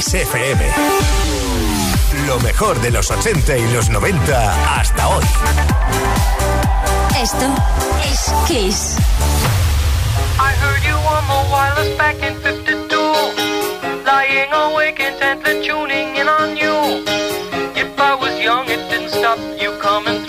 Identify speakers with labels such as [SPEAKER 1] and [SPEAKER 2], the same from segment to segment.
[SPEAKER 1] Kiss FM. Lo mejor de los 80 y los 90 hasta hoy.
[SPEAKER 2] Esto es Kiss. I heard you on the wireless back in 52. Lying awake intently tuning in on you. If I was young, it didn't stop you coming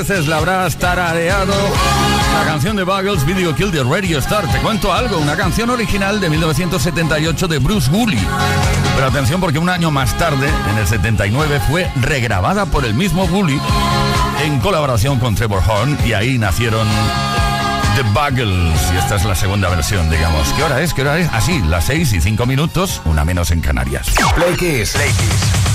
[SPEAKER 3] veces la habrás tarareado. La canción de Buggles, Video Kill the Radio Star. Te cuento algo, una canción original de 1978 de Bruce Woolley. Pero atención porque un año más tarde, en el 79, fue regrabada por el mismo Woolley en colaboración con Trevor Horn y ahí nacieron The Buggles. Y esta es la segunda versión, digamos. ¿Qué hora es? ¿Qué hora es? Así, las 6 y 5 minutos, una menos en Canarias.
[SPEAKER 1] Play Kiss.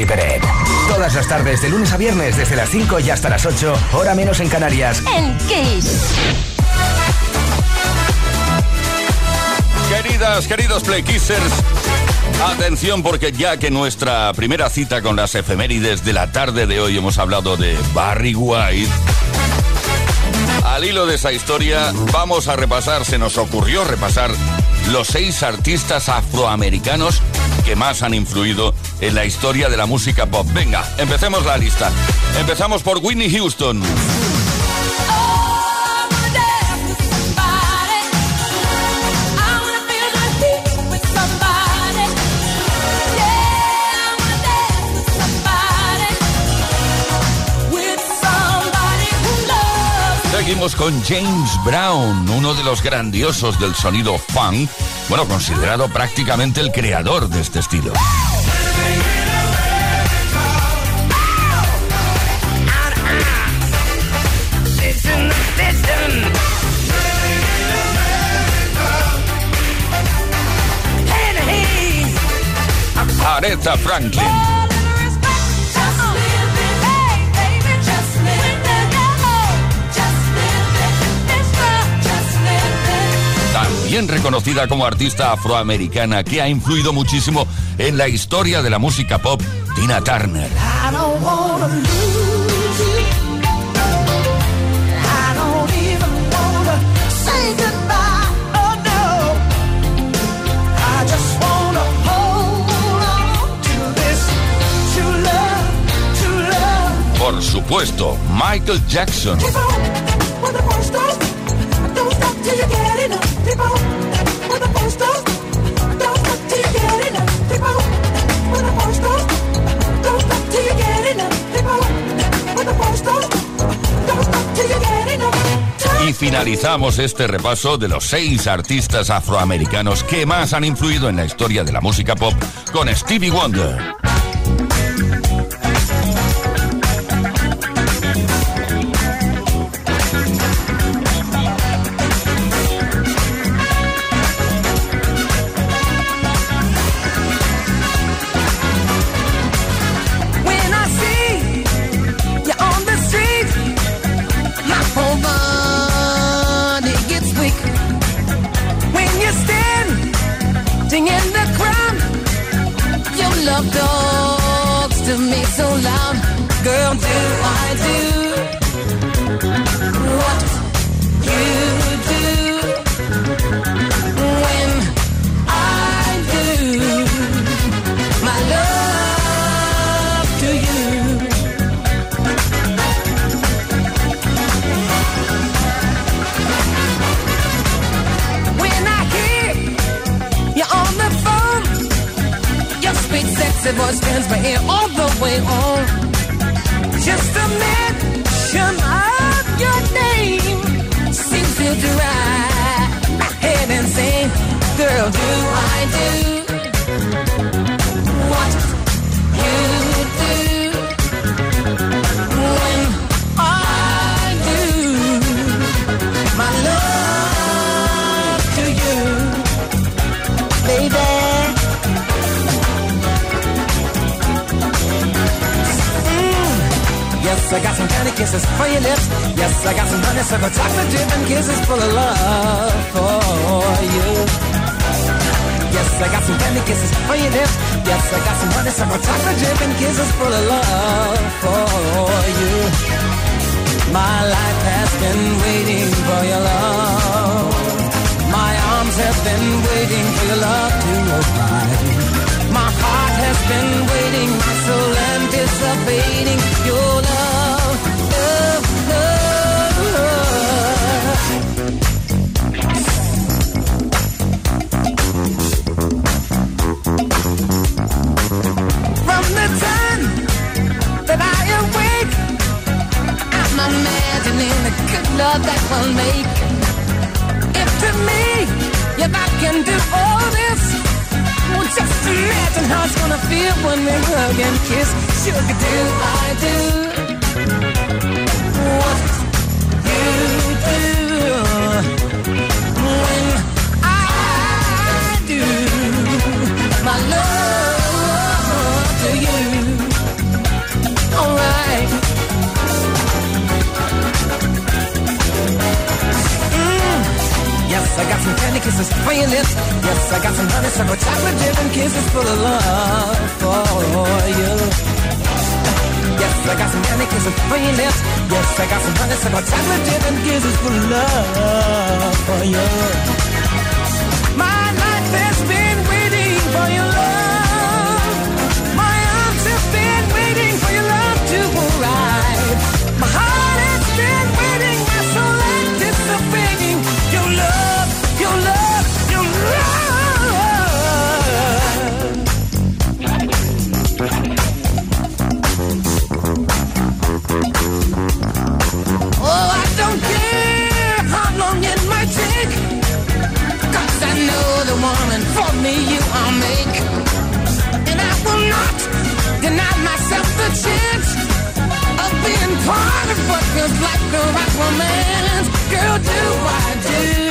[SPEAKER 1] Tony Peret. Todas las tardes, de lunes a viernes, desde las 5 y hasta las 8, hora menos en Canarias.
[SPEAKER 4] En Kiss.
[SPEAKER 3] Queridas, queridos Play Kissers, atención porque ya que nuestra primera cita con las efemérides de la tarde de hoy hemos hablado de Barry White. Al hilo de esa historia vamos a repasar, se nos ocurrió repasar los seis artistas afroamericanos que más han influido en la historia de la música pop. Venga, empecemos la lista. Empezamos por Whitney Houston. Seguimos con James Brown, uno de los grandiosos del sonido funk, bueno, considerado prácticamente el creador de este estilo. Aretha Franklin. También reconocida como artista afroamericana que ha influido muchísimo en la historia de la música pop, Tina Turner. Por supuesto, Michael Jackson. Y finalizamos este repaso de los seis artistas afroamericanos que más han influido en la historia de la música pop con Stevie Wonder.
[SPEAKER 5] so loud, girl, do I do what you do when I do my love to you? When I hear you on the phone, your sweet, sexy voice turns my ear on way on. Just a mention of your name seems to drive heaven sing. Girl, do I do? Got some candy kisses for your lips. Yes, I got some honeysuckle chocolate dip and kisses full of love for you. Yes, I got some candy kisses for your lips. Yes, I got some honeysuckle chocolate dripping kisses full of love for you. My life has been waiting for your love. My arms have been waiting for your love to arrive. My heart has been waiting, my soul anticipating Sugar, I do what you do when I do my love to you? Alright. Yes, I got some candy kisses for your lips. Yes, I got some honeysuckle chocolate dripping kisses full of love for you. Yes, I got some candy kisses for your lips. Yes, I got some honeysuckle chocolate dripping kisses full of love for you. My life has been waiting for your love. Of what feels like right romance. Girl, do I do?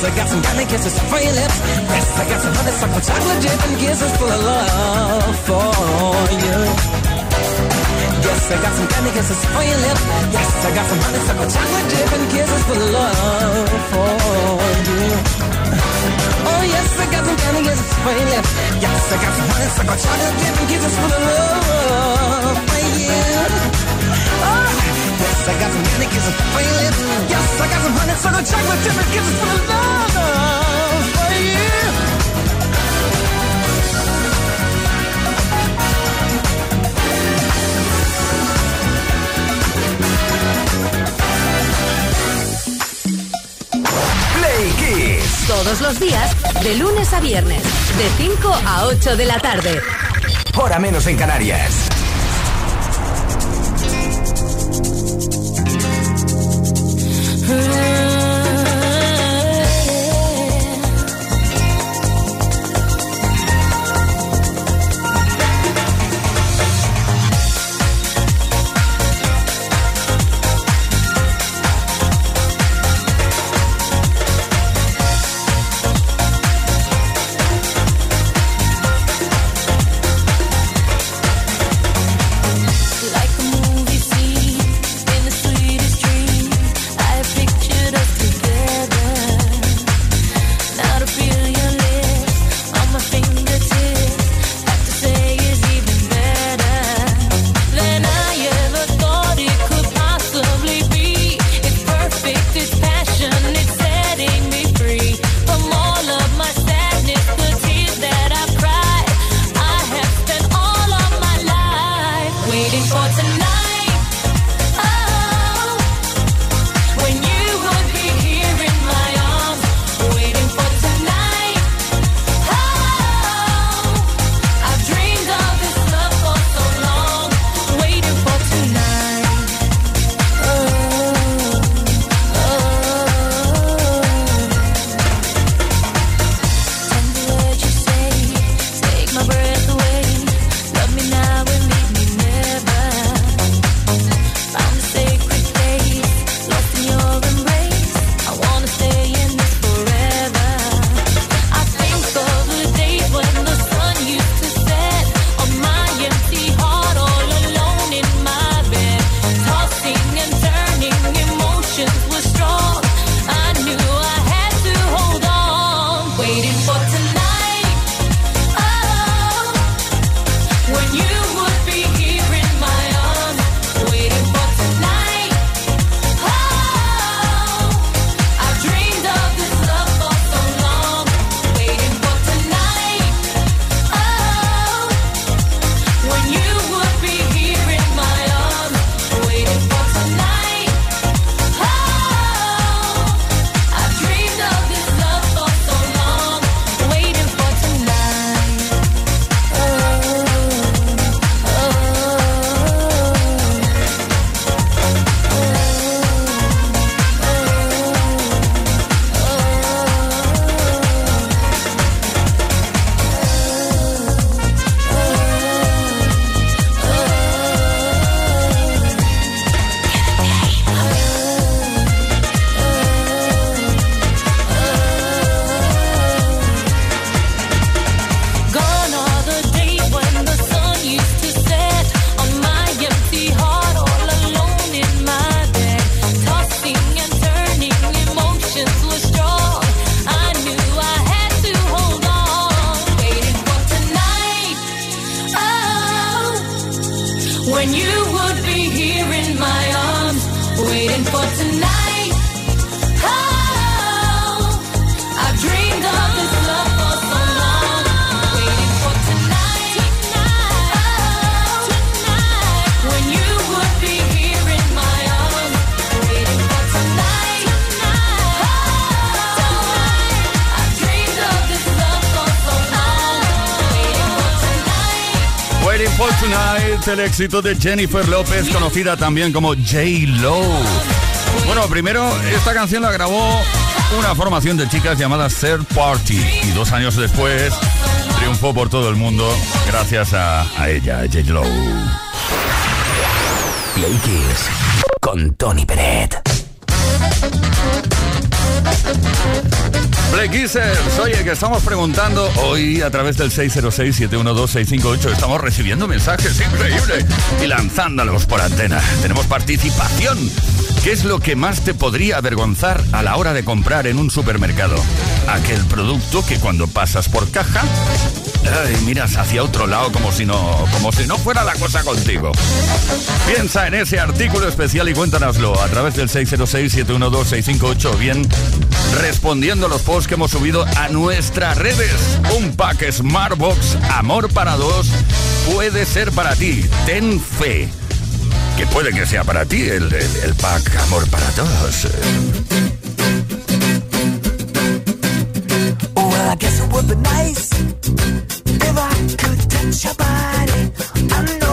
[SPEAKER 5] Yes, I got some candy kisses for your lips. Yes, I got some honeysuckle chocolate dripping kisses full of love for you. Yes, I got some candy kisses for your lips. Yes, I got some honeysuckle chocolate dripping kisses full of love for you. Oh, yes, I got some candy kisses for your lips. Yes, I got some honeysuckle chocolate dripping kisses full of love for you. Oh, I got some candy kisses for your lips. Yes, I got some kisses love for you.
[SPEAKER 1] Play Kiss.
[SPEAKER 4] Todos los días, de lunes a viernes, de 5 a 8 de la tarde.
[SPEAKER 1] Hora menos en Canarias.
[SPEAKER 3] El éxito de Jennifer López, conocida también como J-Lo. Bueno, primero, esta canción la grabó una formación de chicas llamada Third Party y dos años después triunfó por todo el mundo gracias a, ella, J-Lo.
[SPEAKER 1] Play Kiss con Tony Peret.
[SPEAKER 3] Play Kissers, oye, que estamos preguntando hoy a través del 606-712-658. Estamos recibiendo mensajes increíbles y lanzándolos por antena. Tenemos participación. ¿Qué es lo que más te podría avergonzar a la hora de comprar en un supermercado? Aquel producto que cuando pasas por caja, miras hacia otro lado como si no, como si no fuera la cosa contigo. Piensa en ese artículo especial y cuéntanoslo a través del 606-712-658 bien respondiendo a los posts que hemos subido a nuestras redes. Un pack Smartbox Amor para dos puede ser para ti. Ten fe. Que puede que sea para ti el, el- pack Amor para dos.
[SPEAKER 5] Well, I guess it would be nice if I could touch your body. I know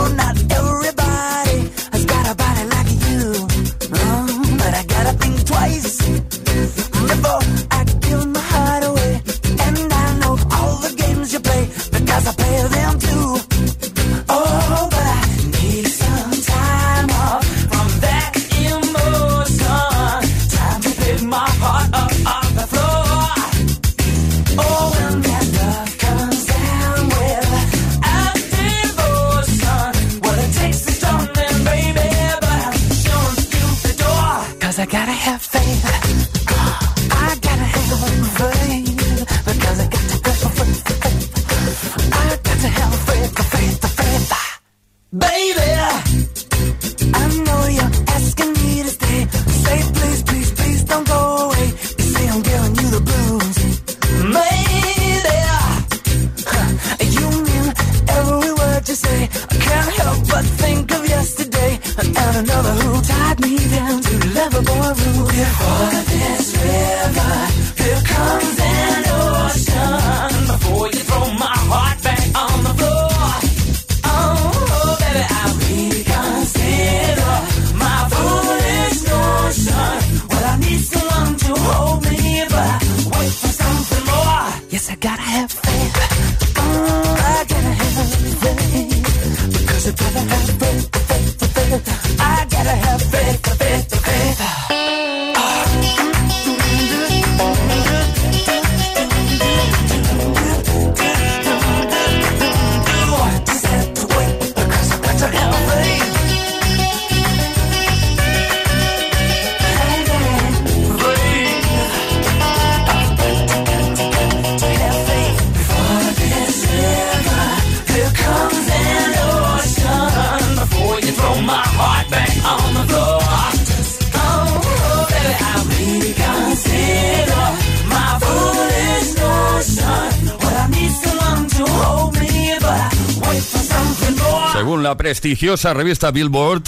[SPEAKER 3] prestigiosa revista Billboard,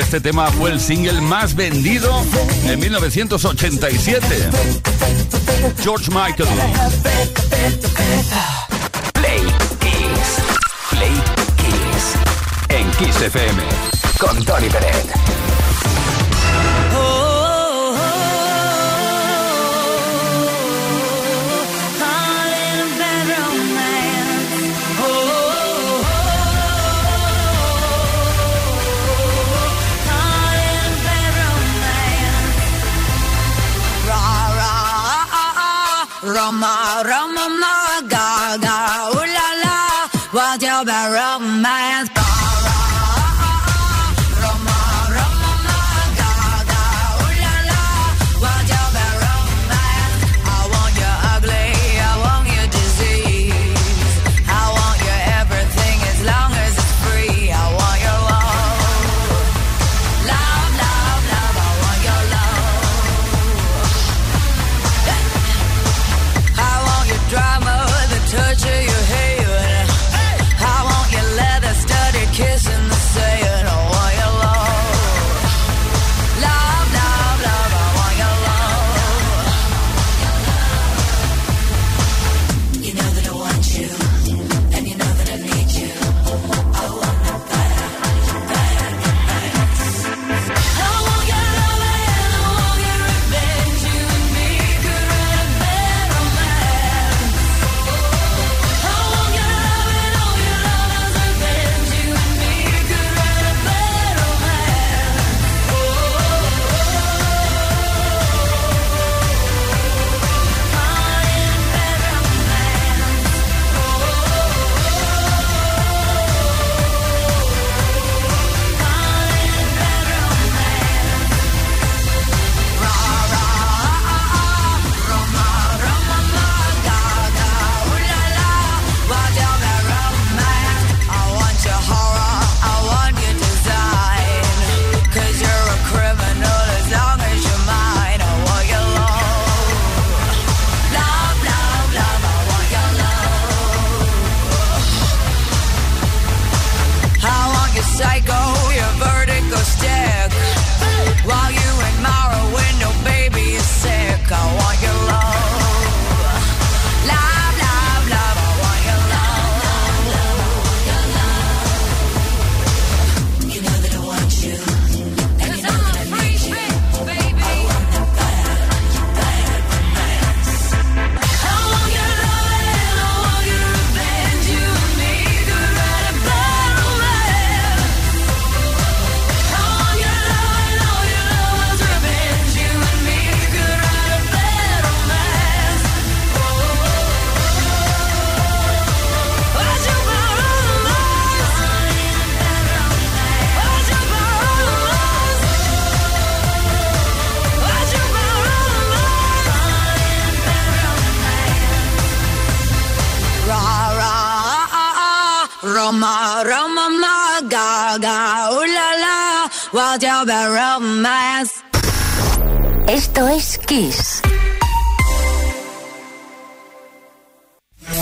[SPEAKER 3] este tema fue el single más vendido en 1987. George Michael.
[SPEAKER 1] Play Kiss. Play Kiss. En Kiss FM. Con Tony Peret.
[SPEAKER 6] Rama, Rama, Rama.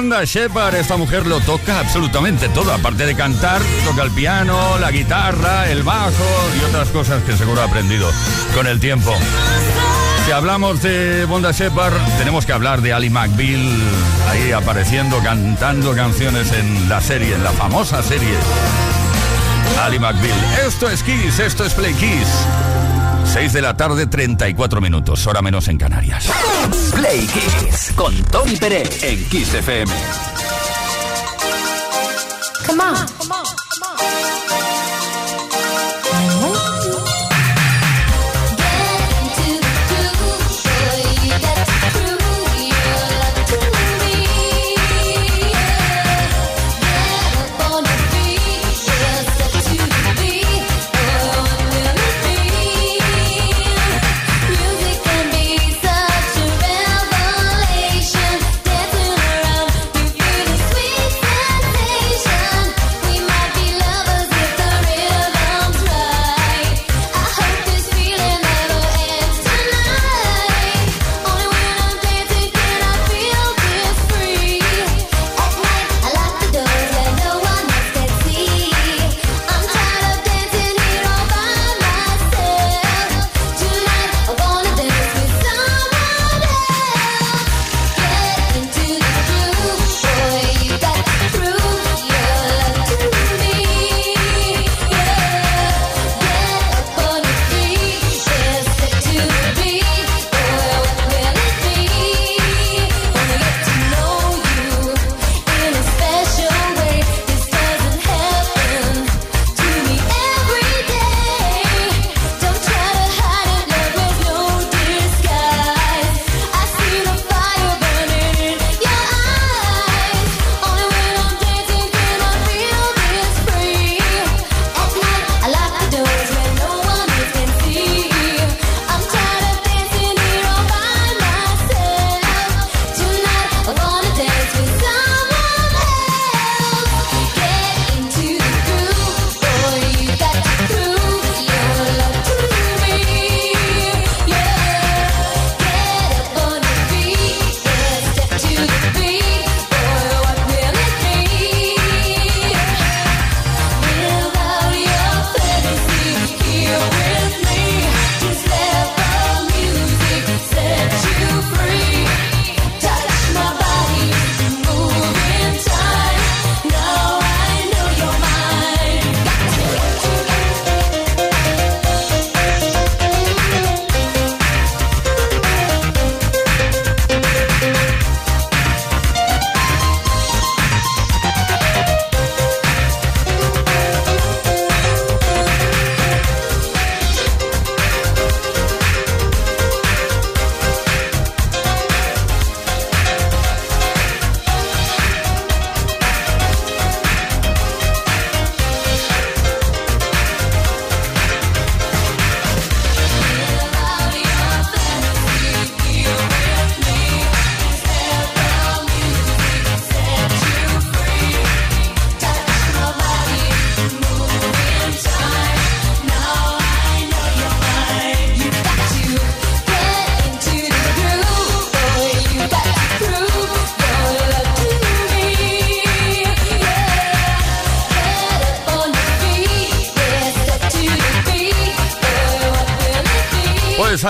[SPEAKER 3] Shepard, esta mujer lo toca absolutamente todo, aparte de cantar, toca el piano, la guitarra, el bajo y otras cosas que seguro ha aprendido con el tiempo. Si hablamos de Bonda Shepard, tenemos que hablar de Ali McBeal ahí apareciendo, cantando canciones en la serie, en la famosa serie. Ali McBeal. Esto es Kiss, esto es Play Kiss. 6 de la tarde, 34 minutos, hora menos en Canarias.
[SPEAKER 7] Play Kiss con Tony Pérez en Kiss FM.
[SPEAKER 8] Come on,
[SPEAKER 9] come on, come
[SPEAKER 3] on.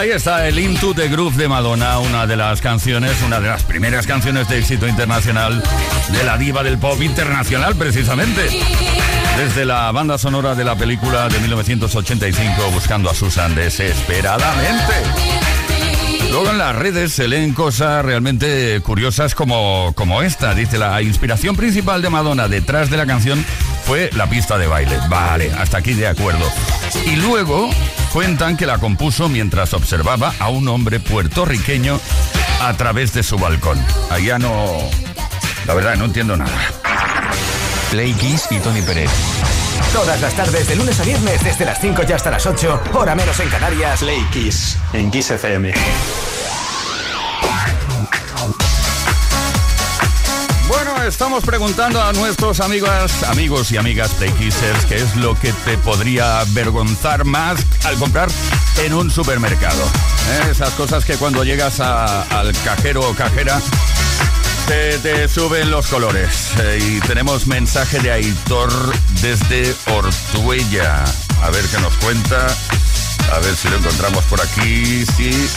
[SPEAKER 3] Ahí está el Into the Groove de Madonna, una de las canciones, una de las primeras canciones de éxito internacional de la diva del pop internacional, precisamente. Desde la banda sonora de la película de 1985, Buscando a Susan desesperadamente. Luego en las redes se leen cosas realmente curiosas como, como esta. Dice, la inspiración principal de Madonna detrás de la canción fue la pista de baile. Vale, hasta aquí de acuerdo. Y luego cuentan que la compuso mientras observaba a un hombre puertorriqueño a través de su balcón. Allá no... La verdad, no entiendo nada.
[SPEAKER 1] Play Kiss y Tony Pérez. Todas las tardes, de lunes a viernes, desde las 5 y hasta las 8, hora menos en Canarias.
[SPEAKER 10] Play Kiss en Kiss FM.
[SPEAKER 3] Estamos preguntando a nuestros amigos, amigos y amigas Playkissers qué es lo que te podría avergonzar más al comprar en un supermercado. ¿Eh? Esas cosas que cuando llegas al cajero o cajera te, te suben los colores. Eh, y tenemos mensaje de Aitor desde Ortuella. A ver qué nos cuenta. A ver si lo encontramos por aquí. Sí.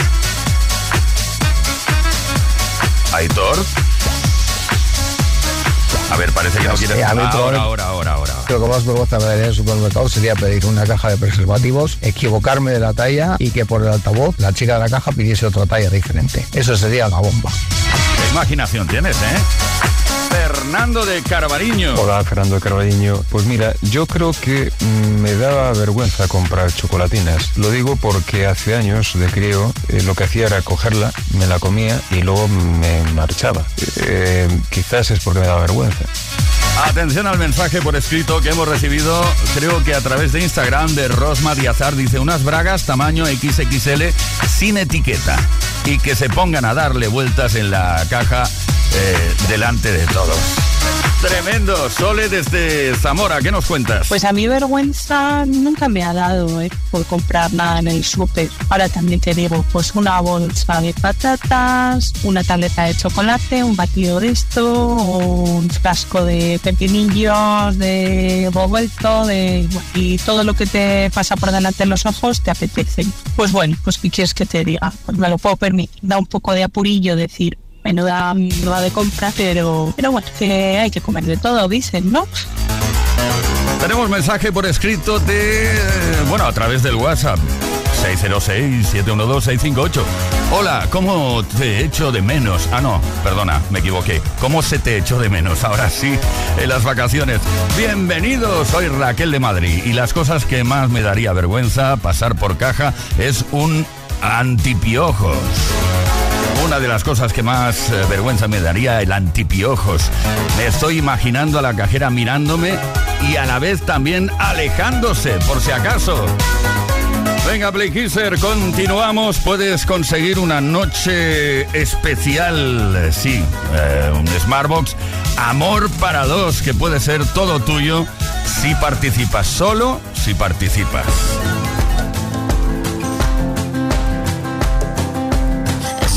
[SPEAKER 3] Aitor. A ver, parece que no quiere...
[SPEAKER 11] Sí, a mí
[SPEAKER 3] ahora, ahora, ahora, ahora.
[SPEAKER 11] Lo que más vergüenza me daría en el supermercado sería pedir una caja de preservativos, equivocarme de la talla y que por el altavoz la chica de la caja pidiese otra talla diferente. Eso sería la bomba.
[SPEAKER 3] Qué imaginación tienes, ¿eh? Fernando de Carvariño.
[SPEAKER 12] Hola, Fernando Carvalho. Pues mira, yo creo que me daba vergüenza comprar chocolatinas. Lo digo porque hace años de crío eh, lo que hacía era cogerla, me la comía y luego me marchaba. Eh, quizás es porque me daba vergüenza.
[SPEAKER 3] Atención al mensaje por escrito que hemos recibido, creo que a través de Instagram de Rosma Diazar, dice unas bragas tamaño XXL sin etiqueta y que se pongan a darle vueltas en la caja eh, delante de todos. Tremendo, Sole desde Zamora, ¿qué nos cuentas?
[SPEAKER 8] Pues a mí vergüenza nunca me ha dado eh, por comprar nada en el súper. Ahora también te digo, pues una bolsa de patatas, una tableta de chocolate, un batido de esto, un frasco de pepinillos, de revuelto, de, y todo lo que te pasa por delante de los ojos te apetece. Pues bueno, pues ¿qué quieres que te diga? Pues me lo puedo permitir. Da un poco de apurillo decir, menuda mierda de compra, pero, pero bueno, que hay que comer de todo, dicen, ¿no?
[SPEAKER 3] Tenemos mensaje por escrito de, eh, bueno, a través del WhatsApp. 606-712-658. Hola, ¿cómo te echo de menos? Ah, no, perdona, me equivoqué. ¿Cómo se te echó de menos? Ahora sí, en las vacaciones. Bienvenidos, soy Raquel de Madrid y las cosas que más me daría vergüenza pasar por caja es un antipiojos. Una de las cosas que más eh, vergüenza me daría el antipiojos. Me estoy imaginando a la cajera mirándome y a la vez también alejándose, por si acaso. Venga, Play Kisser, continuamos. Puedes conseguir una noche especial, sí, eh, un Smartbox Amor para dos, que puede ser todo tuyo si participas, solo si participas.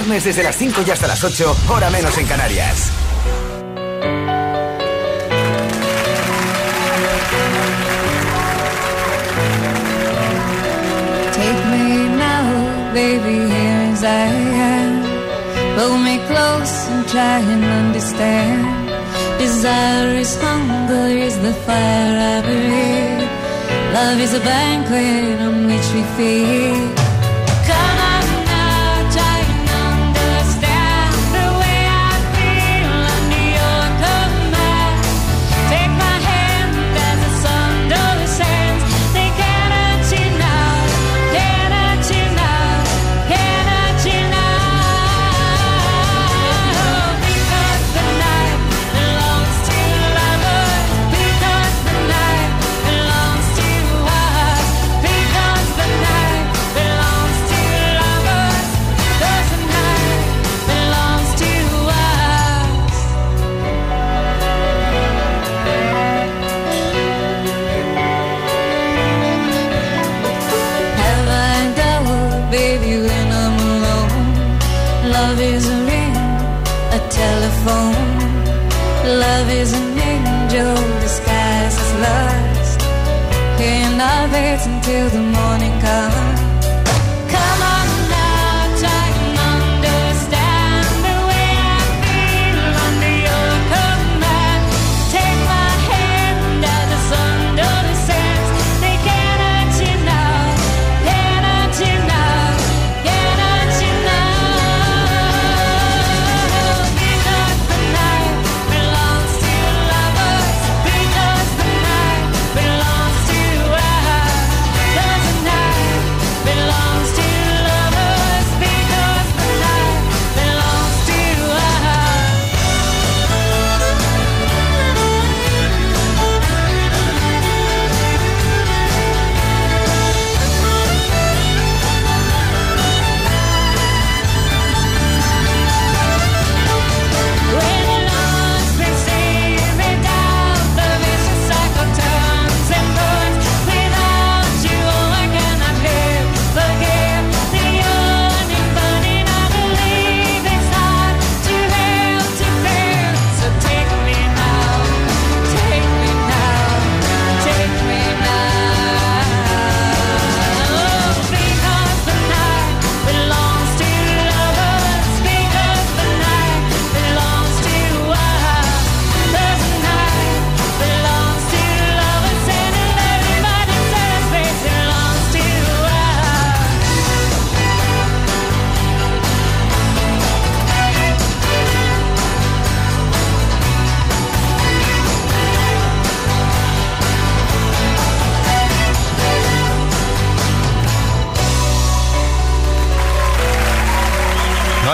[SPEAKER 1] viernes desde las 5 y hasta las 8, hora menos en Canarias.
[SPEAKER 6] Take me now, baby, here as I am. Hold me close and try and understand. Desire is hunger, is the fire I believe. Love is a banquet on which we feed.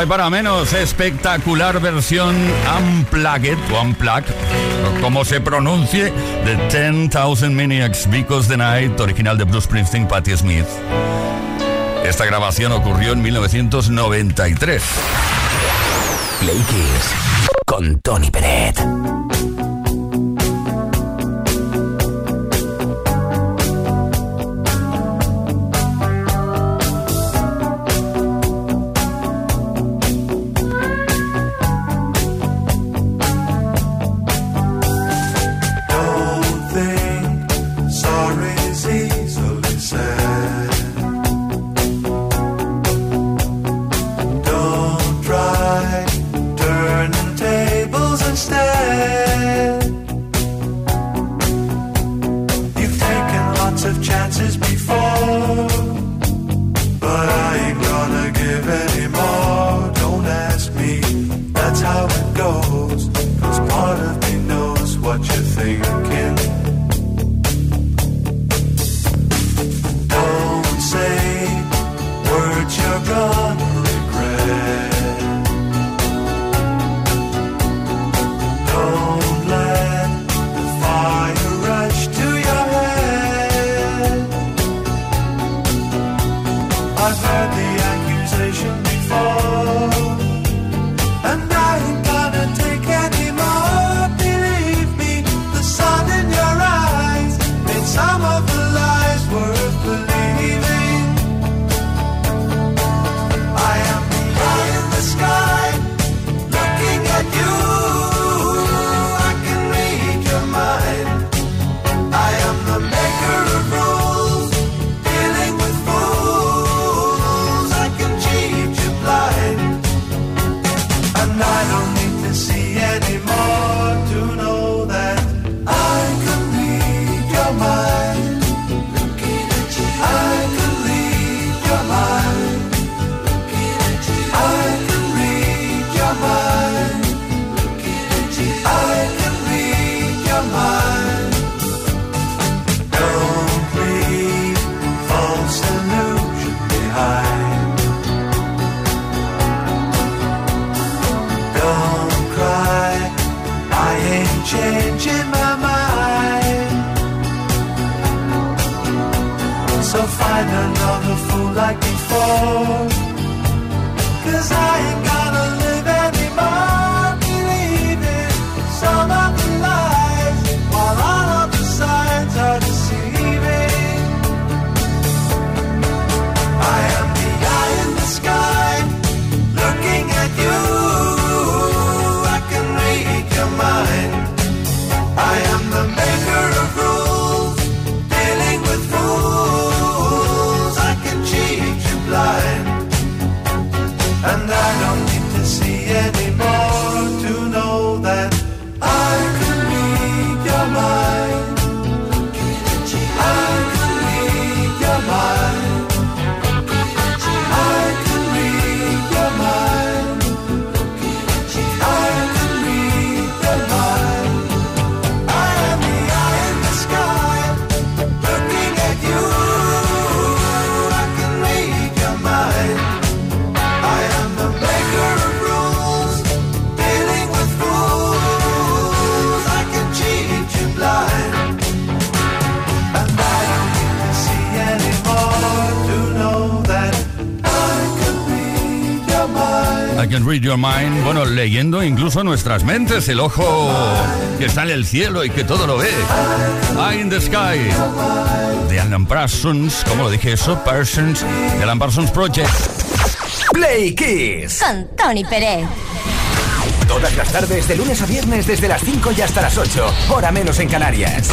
[SPEAKER 3] para menos. Espectacular versión Unplugged o Unplugged, como se pronuncie, de 10,000 Maniacs Because the Night, original de Bruce Springsteen, Patti Smith. Esta grabación ocurrió en 1993.
[SPEAKER 1] Play Kiss con Tony
[SPEAKER 13] Pérez. fall. Cause I Your Mind,
[SPEAKER 3] bueno, leyendo incluso nuestras mentes, el ojo que está en el cielo y que todo lo ve. Eye in the Sky, de Alan Parsons, como lo dije eso, Parsons, de Alan Parsons Project.
[SPEAKER 1] Play Kiss.
[SPEAKER 4] Con Tony Pérez.
[SPEAKER 1] Todas las tardes, de lunes a viernes, desde las 5 y hasta las 8, hora menos en Canarias.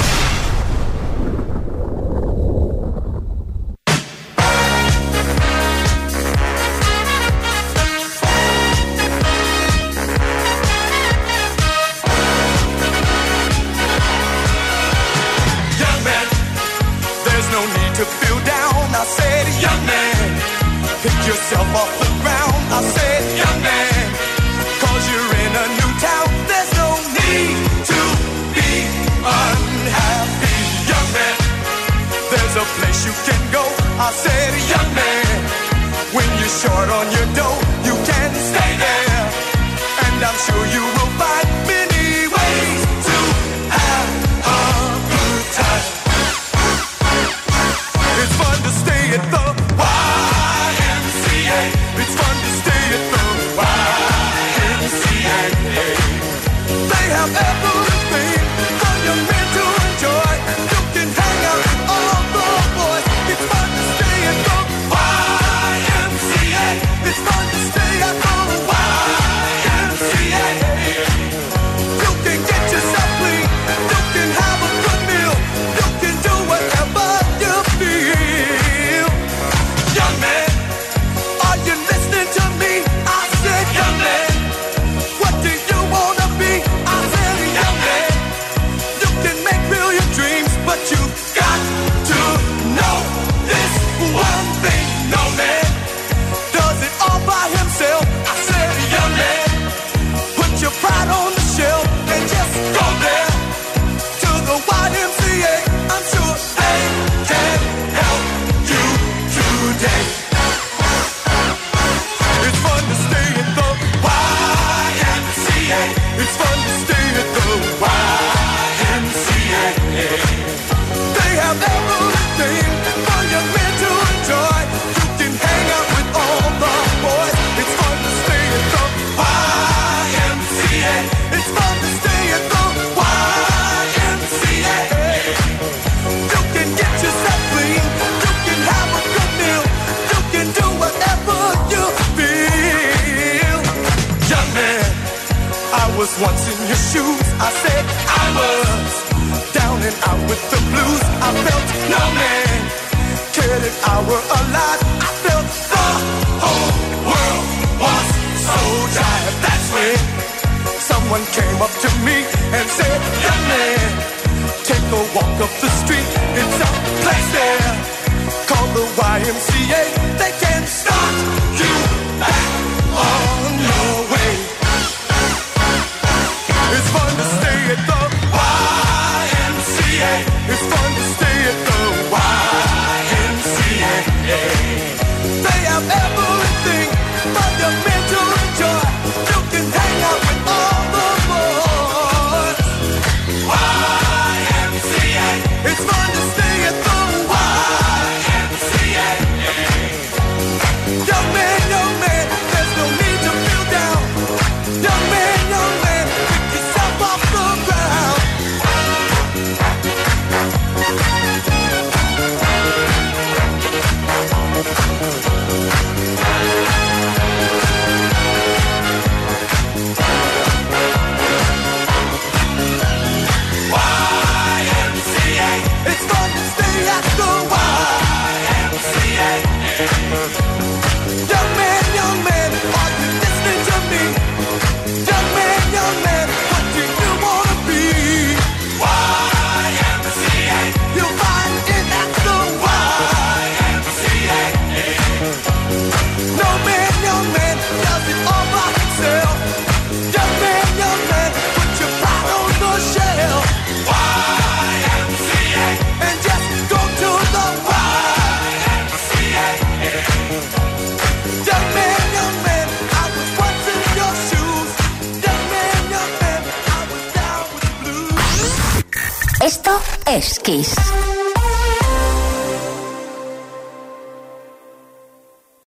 [SPEAKER 9] Kiss.